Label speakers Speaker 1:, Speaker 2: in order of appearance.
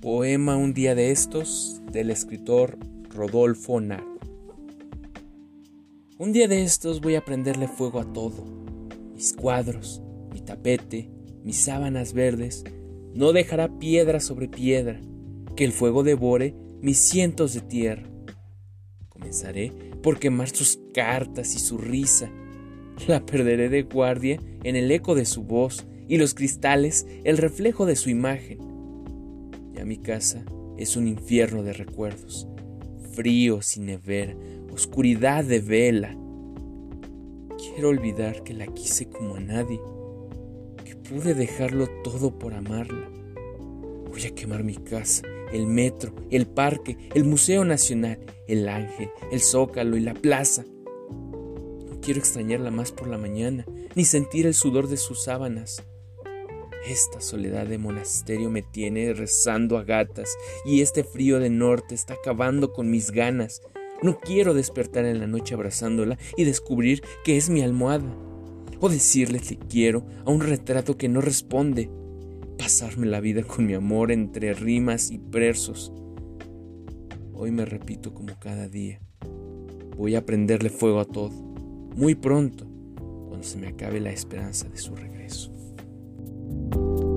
Speaker 1: Poema Un día de estos del escritor Rodolfo Narro. Un día de estos voy a prenderle fuego a todo. Mis cuadros, mi tapete, mis sábanas verdes. No dejará piedra sobre piedra, que el fuego devore mis cientos de tierra. Comenzaré por quemar sus cartas y su risa. La perderé de guardia en el eco de su voz y los cristales el reflejo de su imagen ya mi casa es un infierno de recuerdos, frío sin nevera, oscuridad de vela. Quiero olvidar que la quise como a nadie, que pude dejarlo todo por amarla. Voy a quemar mi casa, el metro, el parque, el Museo Nacional, el Ángel, el Zócalo y la plaza. No quiero extrañarla más por la mañana, ni sentir el sudor de sus sábanas. Esta soledad de monasterio me tiene rezando a gatas y este frío de norte está acabando con mis ganas. No quiero despertar en la noche abrazándola y descubrir que es mi almohada. O decirle que quiero a un retrato que no responde. Pasarme la vida con mi amor entre rimas y versos. Hoy me repito como cada día. Voy a prenderle fuego a todo. Muy pronto, cuando se me acabe la esperanza de su regreso. you